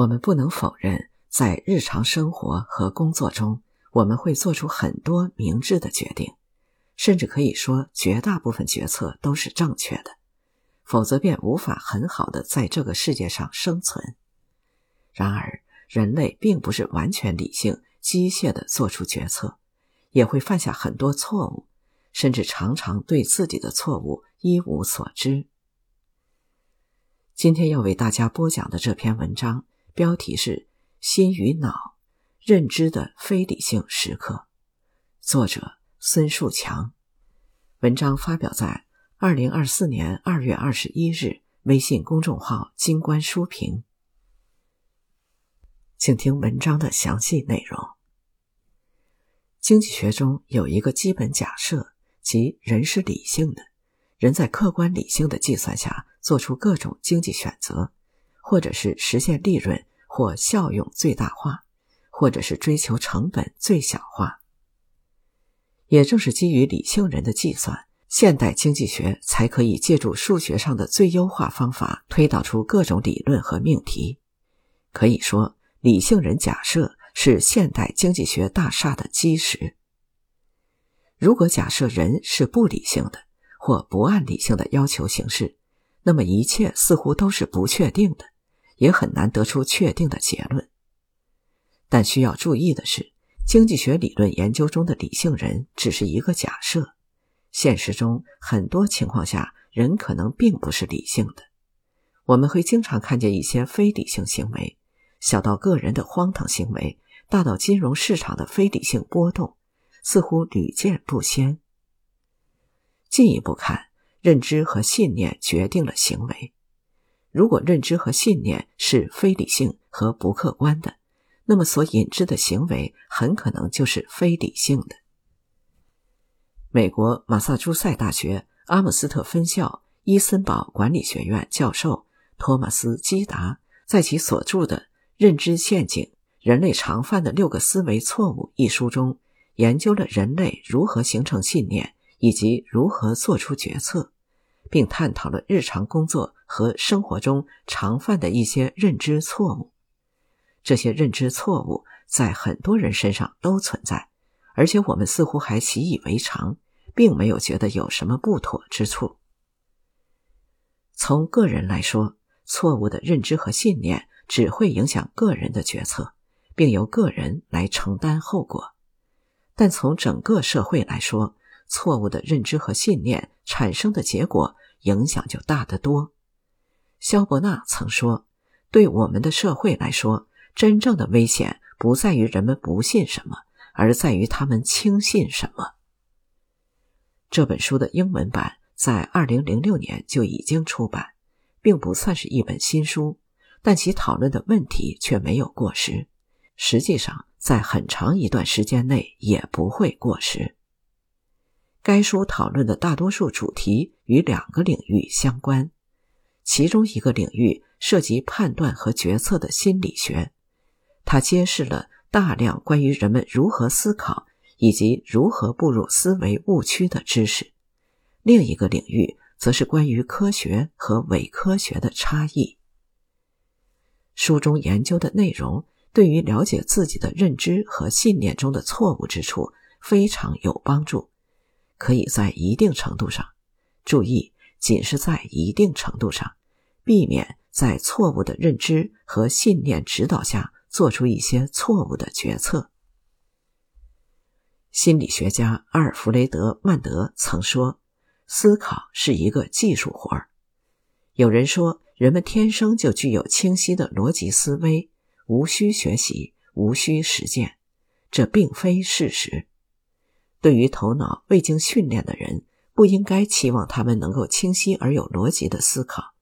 我们不能否认，在日常生活和工作中，我们会做出很多明智的决定，甚至可以说，绝大部分决策都是正确的。否则，便无法很好的在这个世界上生存。然而，人类并不是完全理性、机械的做出决策，也会犯下很多错误，甚至常常对自己的错误一无所知。今天要为大家播讲的这篇文章。标题是《心与脑：认知的非理性时刻》，作者孙树强。文章发表在二零二四年二月二十一日微信公众号“金观书评”。请听文章的详细内容。经济学中有一个基本假设，即人是理性的，人在客观理性的计算下做出各种经济选择，或者是实现利润。或效用最大化，或者是追求成本最小化。也正是基于理性人的计算，现代经济学才可以借助数学上的最优化方法推导出各种理论和命题。可以说，理性人假设是现代经济学大厦的基石。如果假设人是不理性的，或不按理性的要求行事，那么一切似乎都是不确定的。也很难得出确定的结论。但需要注意的是，经济学理论研究中的理性人只是一个假设。现实中，很多情况下，人可能并不是理性的。我们会经常看见一些非理性行为，小到个人的荒唐行为，大到金融市场的非理性波动，似乎屡见不鲜。进一步看，认知和信念决定了行为。如果认知和信念是非理性和不客观的，那么所引致的行为很可能就是非理性的。美国马萨诸塞大学阿姆斯特分校伊森堡管理学院教授托马斯·基达在其所著的《认知陷阱：人类常犯的六个思维错误》一书中，研究了人类如何形成信念以及如何做出决策。并探讨了日常工作和生活中常犯的一些认知错误。这些认知错误在很多人身上都存在，而且我们似乎还习以为常，并没有觉得有什么不妥之处。从个人来说，错误的认知和信念只会影响个人的决策，并由个人来承担后果；但从整个社会来说，错误的认知和信念产生的结果。影响就大得多。肖伯纳曾说：“对我们的社会来说，真正的危险不在于人们不信什么，而在于他们轻信什么。”这本书的英文版在二零零六年就已经出版，并不算是一本新书，但其讨论的问题却没有过时。实际上，在很长一段时间内也不会过时。该书讨论的大多数主题与两个领域相关，其中一个领域涉及判断和决策的心理学，它揭示了大量关于人们如何思考以及如何步入思维误区的知识；另一个领域则是关于科学和伪科学的差异。书中研究的内容对于了解自己的认知和信念中的错误之处非常有帮助。可以在一定程度上，注意，仅是在一定程度上，避免在错误的认知和信念指导下做出一些错误的决策。心理学家阿尔弗雷德·曼德曾说：“思考是一个技术活儿。”有人说，人们天生就具有清晰的逻辑思维，无需学习，无需实践，这并非事实。对于头脑未经训练的人，不应该期望他们能够清晰而有逻辑的思考，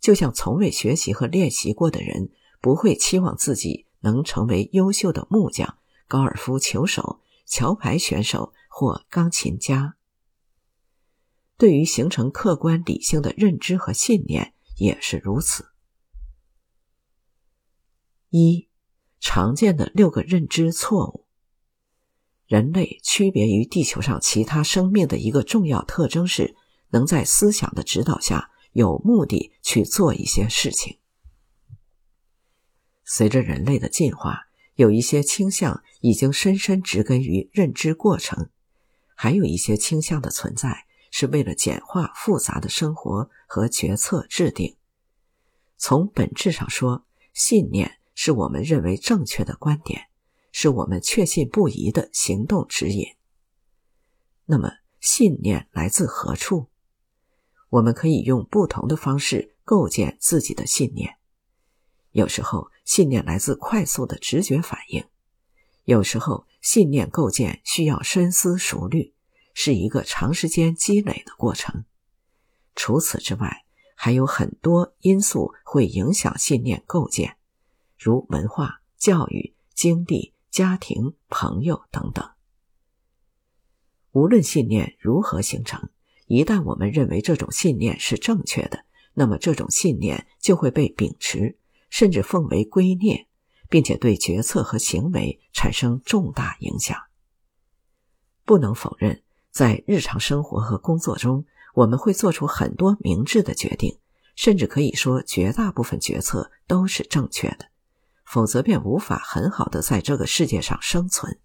就像从未学习和练习过的人不会期望自己能成为优秀的木匠、高尔夫球手、桥牌选手或钢琴家。对于形成客观理性的认知和信念也是如此。一，常见的六个认知错误。人类区别于地球上其他生命的一个重要特征是，能在思想的指导下有目的去做一些事情。随着人类的进化，有一些倾向已经深深植根于认知过程，还有一些倾向的存在是为了简化复杂的生活和决策制定。从本质上说，信念是我们认为正确的观点，是我们确信不疑的行动指引。那么，信念来自何处？我们可以用不同的方式构建自己的信念。有时候，信念来自快速的直觉反应；有时候，信念构建需要深思熟虑，是一个长时间积累的过程。除此之外，还有很多因素会影响信念构建，如文化、教育、经历、家庭、朋友等等。无论信念如何形成，一旦我们认为这种信念是正确的，那么这种信念就会被秉持。甚至奉为圭臬，并且对决策和行为产生重大影响。不能否认，在日常生活和工作中，我们会做出很多明智的决定，甚至可以说绝大部分决策都是正确的，否则便无法很好的在这个世界上生存。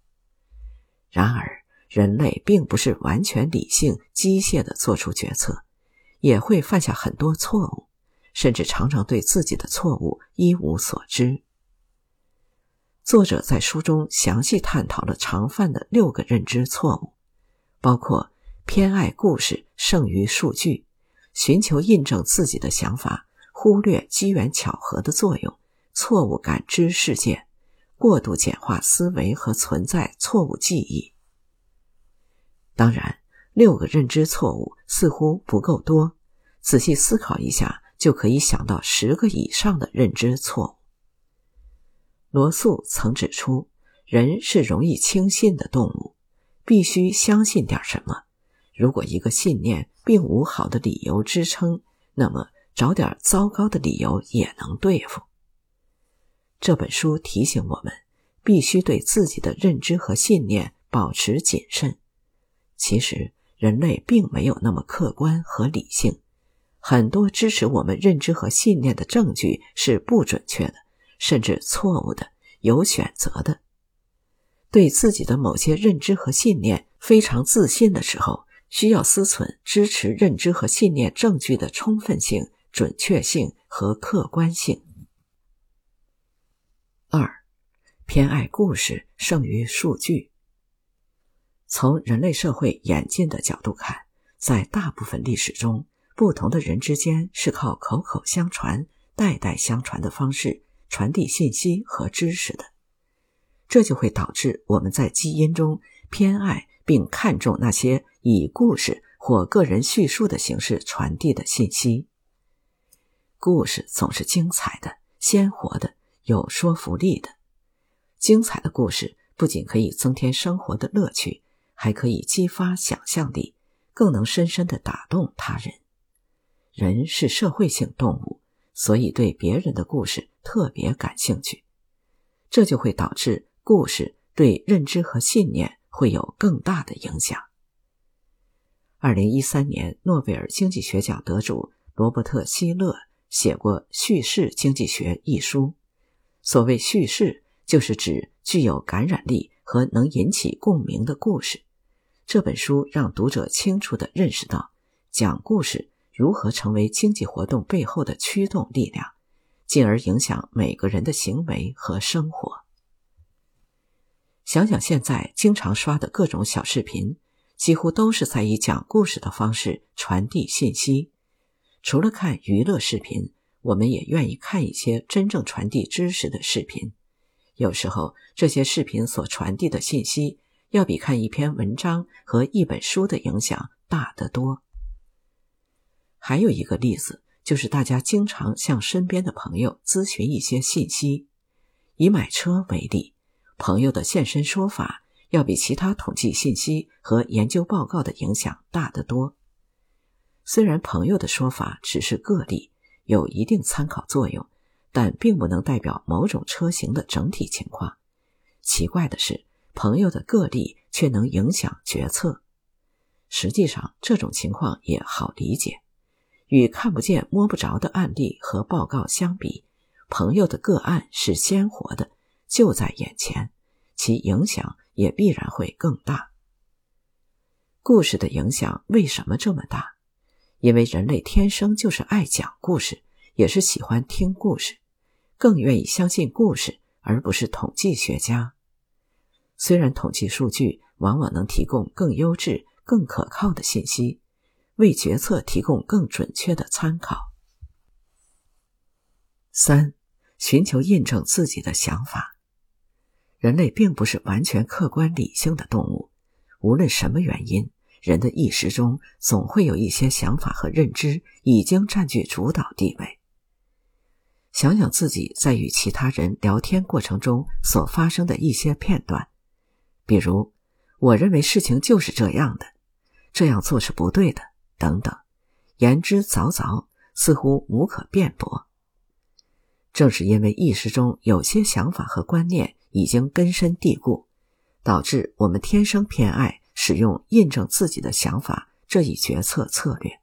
然而，人类并不是完全理性、机械的做出决策，也会犯下很多错误。甚至常常对自己的错误一无所知。作者在书中详细探讨了常犯的六个认知错误，包括偏爱故事胜于数据、寻求印证自己的想法、忽略机缘巧合的作用、错误感知事件、过度简化思维和存在错误记忆。当然，六个认知错误似乎不够多，仔细思考一下。就可以想到十个以上的认知错误。罗素曾指出，人是容易轻信的动物，必须相信点什么。如果一个信念并无好的理由支撑，那么找点糟糕的理由也能对付。这本书提醒我们，必须对自己的认知和信念保持谨慎。其实，人类并没有那么客观和理性。很多支持我们认知和信念的证据是不准确的，甚至错误的、有选择的。对自己的某些认知和信念非常自信的时候，需要思忖支持认知和信念证据的充分性、准确性和客观性。二，偏爱故事胜于数据。从人类社会演进的角度看，在大部分历史中。不同的人之间是靠口口相传、代代相传的方式传递信息和知识的，这就会导致我们在基因中偏爱并看重那些以故事或个人叙述的形式传递的信息。故事总是精彩的、鲜活的、有说服力的。精彩的故事不仅可以增添生活的乐趣，还可以激发想象力，更能深深的打动他人。人是社会性动物，所以对别人的故事特别感兴趣，这就会导致故事对认知和信念会有更大的影响。二零一三年诺贝尔经济学奖得主罗伯特·希勒写过《叙事经济学》一书。所谓叙事，就是指具有感染力和能引起共鸣的故事。这本书让读者清楚地认识到，讲故事。如何成为经济活动背后的驱动力量，进而影响每个人的行为和生活？想想现在经常刷的各种小视频，几乎都是在以讲故事的方式传递信息。除了看娱乐视频，我们也愿意看一些真正传递知识的视频。有时候，这些视频所传递的信息，要比看一篇文章和一本书的影响大得多。还有一个例子，就是大家经常向身边的朋友咨询一些信息。以买车为例，朋友的现身说法要比其他统计信息和研究报告的影响大得多。虽然朋友的说法只是个例，有一定参考作用，但并不能代表某种车型的整体情况。奇怪的是，朋友的个例却能影响决策。实际上，这种情况也好理解。与看不见摸不着的案例和报告相比，朋友的个案是鲜活的，就在眼前，其影响也必然会更大。故事的影响为什么这么大？因为人类天生就是爱讲故事，也是喜欢听故事，更愿意相信故事，而不是统计学家。虽然统计数据往往能提供更优质、更可靠的信息，为决策提供更准确的参考。三、寻求印证自己的想法。人类并不是完全客观理性的动物，无论什么原因。人的意识中总会有一些想法和认知已经占据主导地位。想想自己在与其他人聊天过程中所发生的一些片段，比如“我认为事情就是这样的，这样做是不对的”等等，言之凿凿，似乎无可辩驳。正是因为意识中有些想法和观念已经根深蒂固，导致我们天生偏爱。使用印证自己的想法这一决策策略，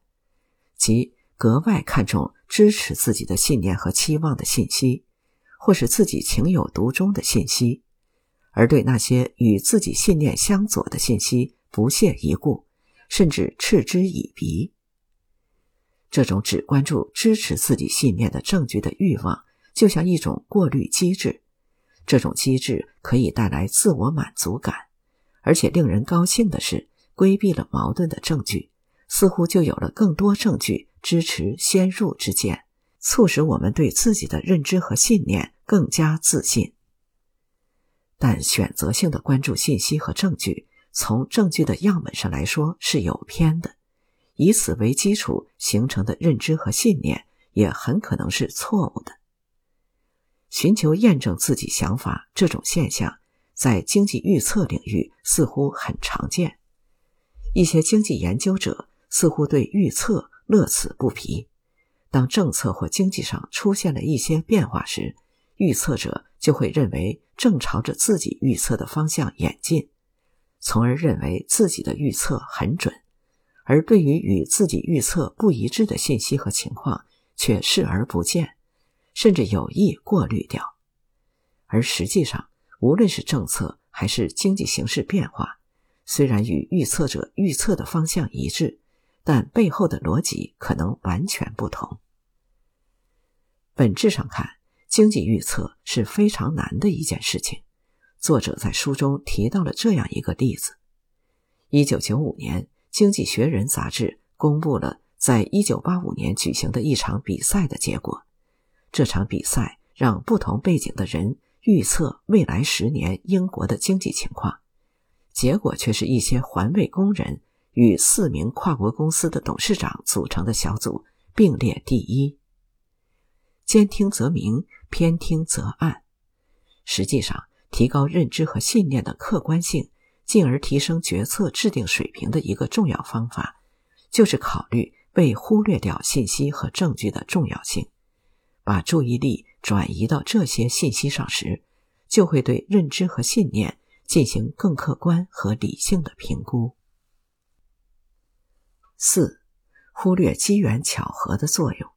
即格外看重支持自己的信念和期望的信息，或是自己情有独钟的信息，而对那些与自己信念相左的信息不屑一顾，甚至嗤之以鼻。这种只关注支持自己信念的证据的欲望，就像一种过滤机制，这种机制可以带来自我满足感。而且令人高兴的是，规避了矛盾的证据，似乎就有了更多证据支持先入之见，促使我们对自己的认知和信念更加自信。但选择性的关注信息和证据，从证据的样本上来说是有偏的，以此为基础形成的认知和信念也很可能是错误的。寻求验证自己想法这种现象。在经济预测领域似乎很常见，一些经济研究者似乎对预测乐此不疲。当政策或经济上出现了一些变化时，预测者就会认为正朝着自己预测的方向演进，从而认为自己的预测很准；而对于与自己预测不一致的信息和情况，却视而不见，甚至有意过滤掉。而实际上，无论是政策还是经济形势变化，虽然与预测者预测的方向一致，但背后的逻辑可能完全不同。本质上看，经济预测是非常难的一件事情。作者在书中提到了这样一个例子：一九九五年，《经济学人》杂志公布了在一九八五年举行的一场比赛的结果。这场比赛让不同背景的人。预测未来十年英国的经济情况，结果却是一些环卫工人与四名跨国公司的董事长组成的小组并列第一。兼听则明，偏听则暗。实际上，提高认知和信念的客观性，进而提升决策制定水平的一个重要方法，就是考虑被忽略掉信息和证据的重要性，把注意力。转移到这些信息上时，就会对认知和信念进行更客观和理性的评估。四、忽略机缘巧合的作用。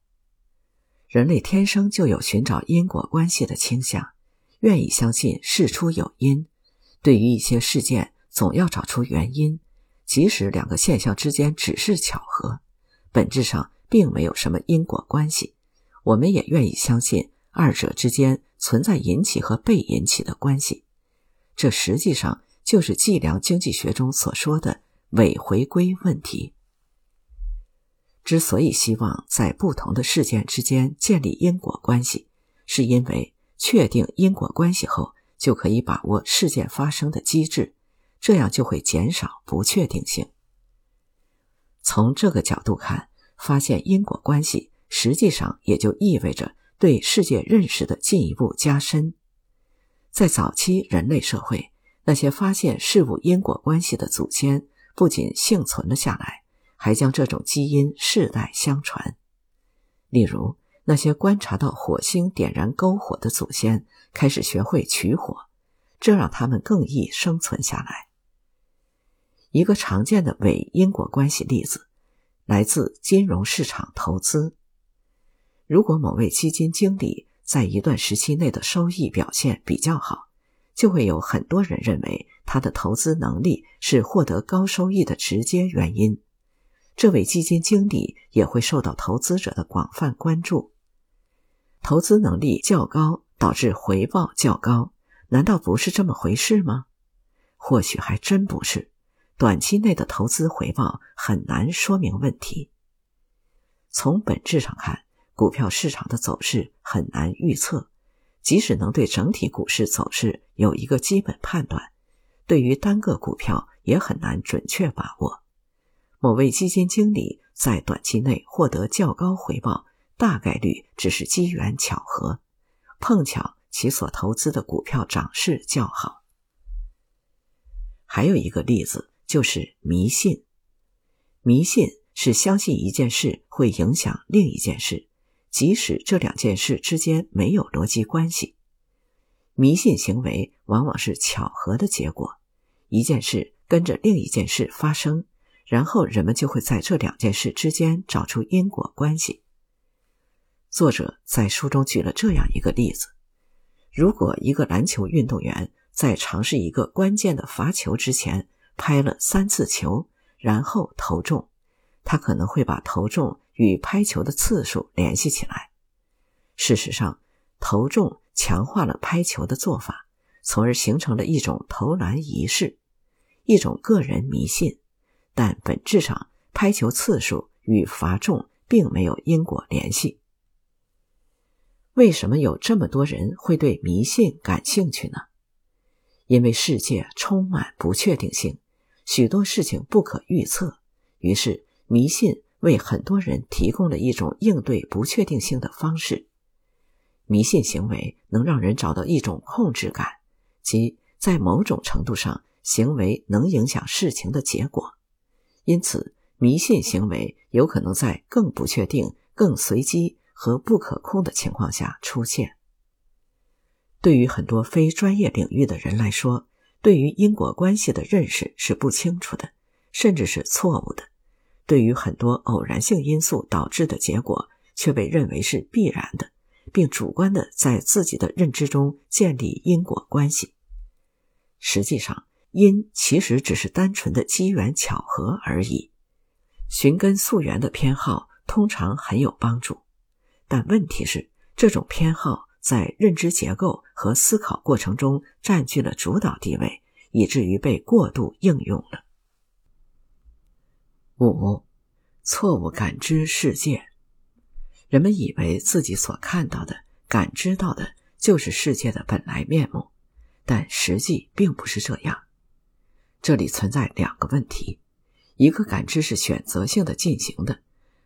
人类天生就有寻找因果关系的倾向，愿意相信事出有因。对于一些事件，总要找出原因，即使两个现象之间只是巧合，本质上并没有什么因果关系，我们也愿意相信。二者之间存在引起和被引起的关系，这实际上就是计量经济学中所说的伪回归问题。之所以希望在不同的事件之间建立因果关系，是因为确定因果关系后，就可以把握事件发生的机制，这样就会减少不确定性。从这个角度看，发现因果关系，实际上也就意味着。对世界认识的进一步加深，在早期人类社会，那些发现事物因果关系的祖先不仅幸存了下来，还将这种基因世代相传。例如，那些观察到火星点燃篝火的祖先开始学会取火，这让他们更易生存下来。一个常见的伪因果关系例子，来自金融市场投资。如果某位基金经理在一段时期内的收益表现比较好，就会有很多人认为他的投资能力是获得高收益的直接原因。这位基金经理也会受到投资者的广泛关注。投资能力较高导致回报较高，难道不是这么回事吗？或许还真不是。短期内的投资回报很难说明问题。从本质上看，股票市场的走势很难预测。即使能对整体股市走势有一个基本判断，对于单个股票也很难准确把握。某位基金经理在短期内获得较高回报，大概率只是机缘巧合，碰巧其所投资的股票涨势较好。还有一个例子就是迷信，迷信。是相信一件事会影响另一件事，即使这两件事之间没有逻辑关系。迷信行为往往是巧合的结果，一件事跟着另一件事发生，然后人们就会在这两件事之间找出因果关系。作者在书中举了这样一个例子：如果一个篮球运动员在尝试一个关键的罚球之前拍了三次球，然后投中。他可能会把投中与拍球的次数联系起来。事实上，投中强化了拍球的做法，从而形成了一种投篮仪式，一种个人迷信。但本质上，拍球次数与罚中并没有因果联系。为什么有这么多人会对迷信感兴趣呢？因为世界充满不确定性，许多事情不可预测，于是。迷信为很多人提供了一种应对不确定性的方式。迷信行为能让人找到一种控制感，即在某种程度上，行为能影响事情的结果。因此，迷信行为有可能在更不确定、更随机和不可控的情况下出现。对于很多非专业领域的人来说，对于因果关系的认识是不清楚的，甚至是错误的。对于很多偶然性因素导致的结果，却被认为是必然的，并主观的在自己的认知中建立因果关系。实际上，因其实只是单纯的机缘巧合而已。寻根溯源的偏好通常很有帮助，但问题是，这种偏好在认知结构和思考过程中占据了主导地位，以至于被过度应用了。五，错误感知世界。人们以为自己所看到的、感知到的，就是世界的本来面目，但实际并不是这样。这里存在两个问题：一个感知是选择性的进行的，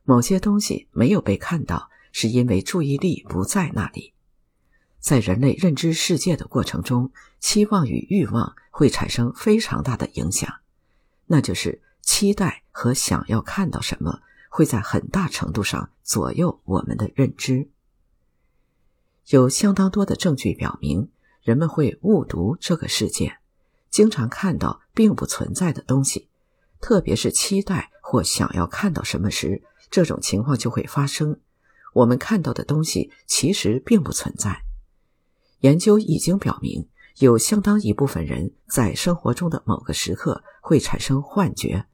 某些东西没有被看到，是因为注意力不在那里。在人类认知世界的过程中，期望与欲望会产生非常大的影响，那就是。期待和想要看到什么，会在很大程度上左右我们的认知。有相当多的证据表明，人们会误读这个世界，经常看到并不存在的东西。特别是期待或想要看到什么时，这种情况就会发生。我们看到的东西其实并不存在。研究已经表明，有相当一部分人在生活中的某个时刻会产生幻觉。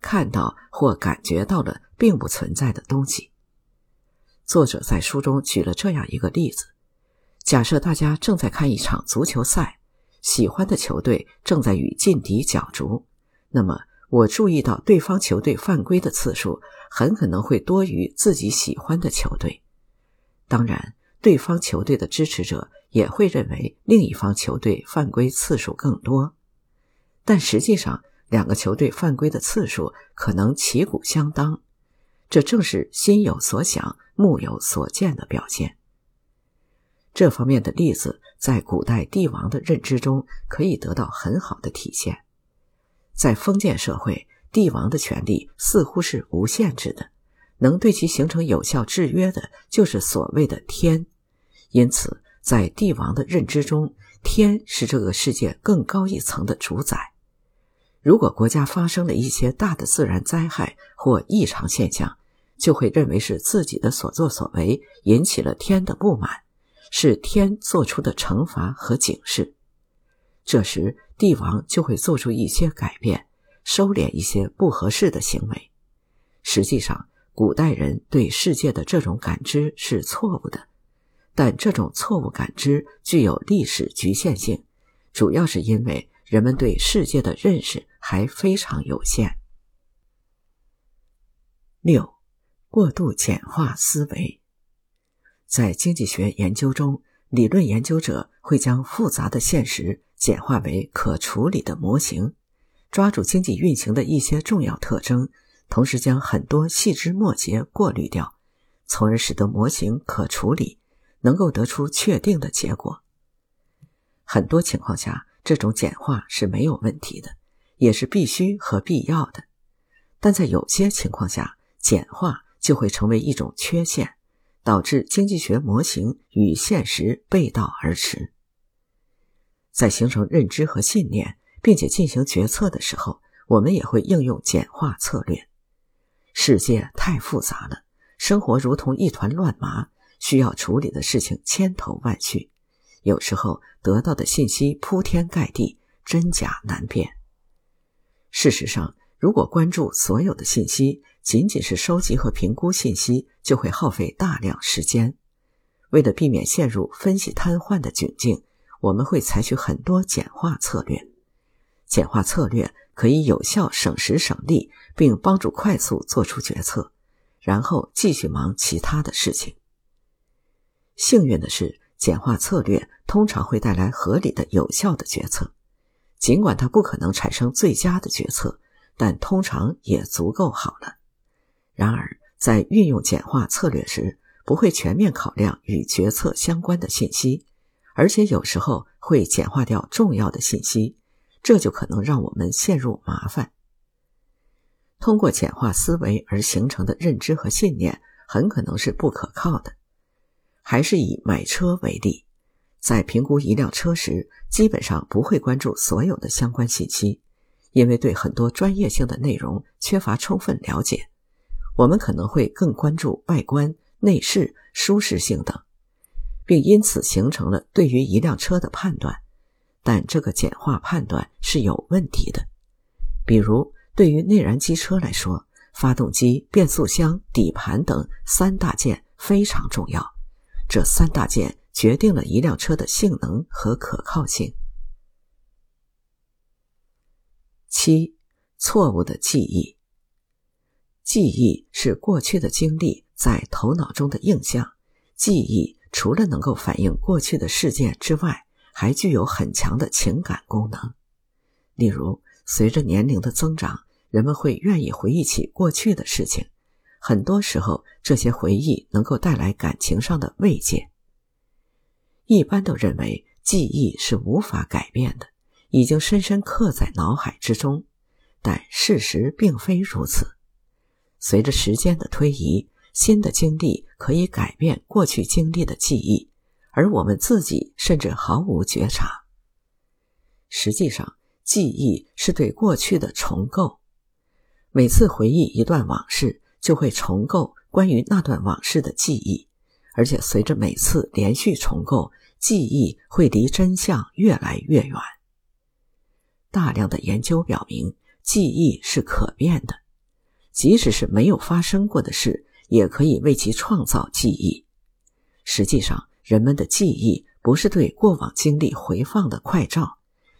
看到或感觉到了并不存在的东西。作者在书中举了这样一个例子：假设大家正在看一场足球赛，喜欢的球队正在与劲敌角逐，那么我注意到对方球队犯规的次数很可能会多于自己喜欢的球队。当然，对方球队的支持者也会认为另一方球队犯规次数更多，但实际上。两个球队犯规的次数可能旗鼓相当，这正是心有所想、目有所见的表现。这方面的例子在古代帝王的认知中可以得到很好的体现。在封建社会，帝王的权力似乎是无限制的，能对其形成有效制约的就是所谓的天。因此，在帝王的认知中，天是这个世界更高一层的主宰。如果国家发生了一些大的自然灾害或异常现象，就会认为是自己的所作所为引起了天的不满，是天做出的惩罚和警示。这时，帝王就会做出一些改变，收敛一些不合适的行为。实际上，古代人对世界的这种感知是错误的，但这种错误感知具有历史局限性，主要是因为人们对世界的认识还非常有限。六，过度简化思维。在经济学研究中，理论研究者会将复杂的现实简化为可处理的模型，抓住经济运行的一些重要特征，同时将很多细枝末节过滤掉，从而使得模型可处理，能够得出确定的结果。很多情况下，这种简化是没有问题的，也是必须和必要的，但在有些情况下，简化就会成为一种缺陷。导致经济学模型与现实背道而驰。在形成认知和信念，并且进行决策的时候，我们也会应用简化策略。世界太复杂了，生活如同一团乱麻，需要处理的事情千头万绪，有时候得到的信息铺天盖地，真假难辨。事实上，如果关注所有的信息，仅仅是收集和评估信息就会耗费大量时间。为了避免陷入分析瘫痪的窘境，我们会采取很多简化策略。简化策略可以有效省时省力，并帮助快速做出决策，然后继续忙其他的事情。幸运的是，简化策略通常会带来合理的、有效的决策，尽管它不可能产生最佳的决策，但通常也足够好了。然而，在运用简化策略时，不会全面考量与决策相关的信息，而且有时候会简化掉重要的信息，这就可能让我们陷入麻烦。通过简化思维而形成的认知和信念很可能是不可靠的。还是以买车为例，在评估一辆车时，基本上不会关注所有的相关信息，因为对很多专业性的内容缺乏充分了解。我们可能会更关注外观、内饰、舒适性等，并因此形成了对于一辆车的判断，但这个简化判断是有问题的。比如，对于内燃机车来说，发动机、变速箱、底盘等三大件非常重要，这三大件决定了一辆车的性能和可靠性。七，错误的记忆。记忆是过去的经历在头脑中的印象。记忆除了能够反映过去的事件之外，还具有很强的情感功能。例如，随着年龄的增长，人们会愿意回忆起过去的事情。很多时候，这些回忆能够带来感情上的慰藉。一般都认为记忆是无法改变的，已经深深刻在脑海之中，但事实并非如此。随着时间的推移，新的经历可以改变过去经历的记忆，而我们自己甚至毫无觉察。实际上，记忆是对过去的重构。每次回忆一段往事，就会重构关于那段往事的记忆，而且随着每次连续重构，记忆会离真相越来越远。大量的研究表明，记忆是可变的。即使是没有发生过的事，也可以为其创造记忆。实际上，人们的记忆不是对过往经历回放的快照，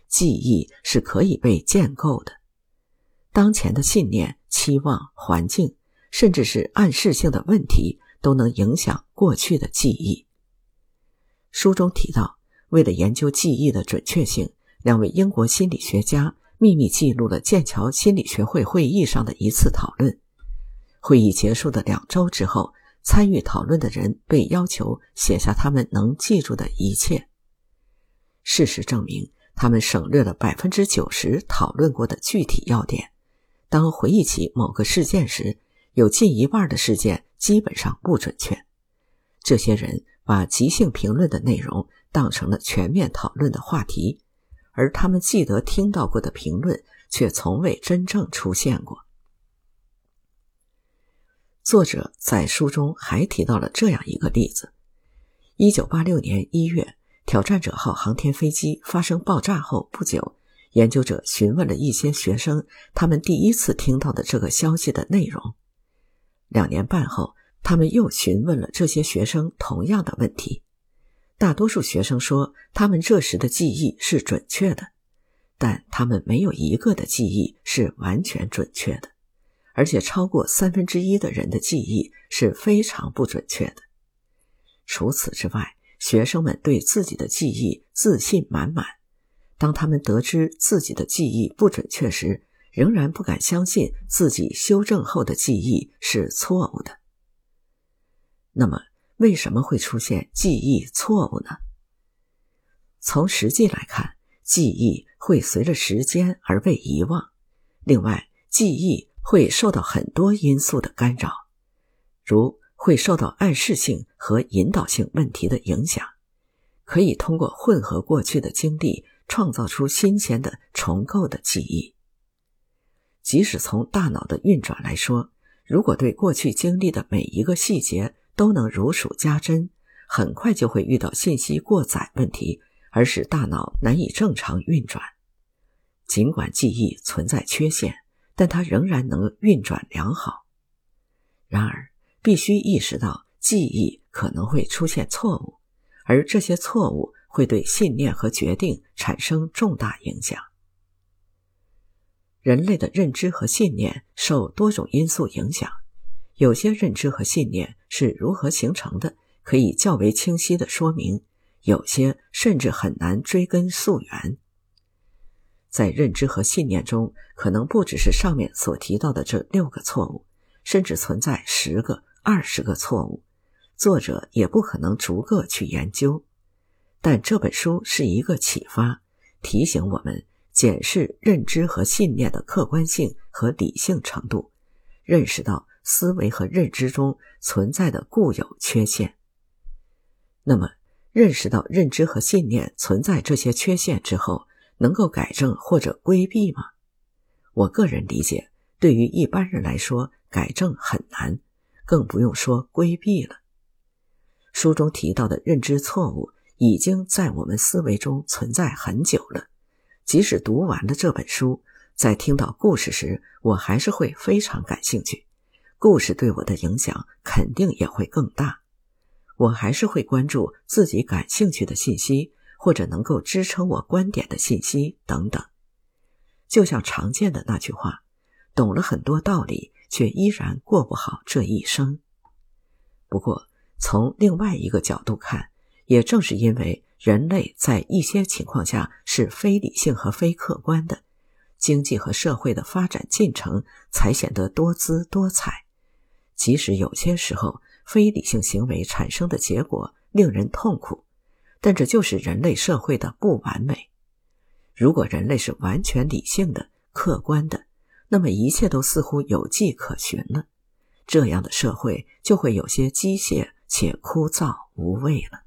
记忆是可以被建构的。当前的信念、期望、环境，甚至是暗示性的问题，都能影响过去的记忆。书中提到，为了研究记忆的准确性，两位英国心理学家。秘密记录了剑桥心理学会会议上的一次讨论。会议结束的两周之后，参与讨论的人被要求写下他们能记住的一切。事实证明，他们省略了百分之九十讨论过的具体要点。当回忆起某个事件时，有近一半的事件基本上不准确。这些人把即兴评论的内容当成了全面讨论的话题。而他们记得听到过的评论，却从未真正出现过。作者在书中还提到了这样一个例子：一九八六年一月，挑战者号航天飞机发生爆炸后不久，研究者询问了一些学生，他们第一次听到的这个消息的内容。两年半后，他们又询问了这些学生同样的问题。大多数学生说，他们这时的记忆是准确的，但他们没有一个的记忆是完全准确的，而且超过三分之一的人的记忆是非常不准确的。除此之外，学生们对自己的记忆自信满满。当他们得知自己的记忆不准确时，仍然不敢相信自己修正后的记忆是错误的。那么，为什么会出现记忆错误呢？从实际来看，记忆会随着时间而被遗忘。另外，记忆会受到很多因素的干扰，如。会受到暗示性和引导性问题的影响，可以通过混合过去的经历，创造出新鲜的重构的记忆。即使从大脑的运转来说，如果对过去经历的每一个细节都能如数家珍，很快就会遇到信息过载问题，而使大脑难以正常运转。尽管记忆存在缺陷，但它仍然能运转良好。然而。必须意识到记忆可能会出现错误，而这些错误会对信念和决定产生重大影响。人类的认知和信念受多种因素影响，有些认知和信念是如何形成的，可以较为清晰的说明；有些甚至很难追根溯源。在认知和信念中，可能不只是上面所提到的这六个错误，甚至存在十个。二十个错误，作者也不可能逐个去研究，但这本书是一个启发，提醒我们检视认知和信念的客观性和理性程度，认识到思维和认知中存在的固有缺陷。那么，认识到认知和信念存在这些缺陷之后，能够改正或者规避吗？我个人理解，对于一般人来说，改正很难。更不用说规避了。书中提到的认知错误已经在我们思维中存在很久了。即使读完了这本书，在听到故事时，我还是会非常感兴趣。故事对我的影响肯定也会更大。我还是会关注自己感兴趣的信息，或者能够支撑我观点的信息等等。就像常见的那句话：“懂了很多道理。”却依然过不好这一生。不过，从另外一个角度看，也正是因为人类在一些情况下是非理性和非客观的，经济和社会的发展进程才显得多姿多彩。即使有些时候，非理性行为产生的结果令人痛苦，但这就是人类社会的不完美。如果人类是完全理性的、客观的，那么一切都似乎有迹可循了，这样的社会就会有些机械且枯燥无味了。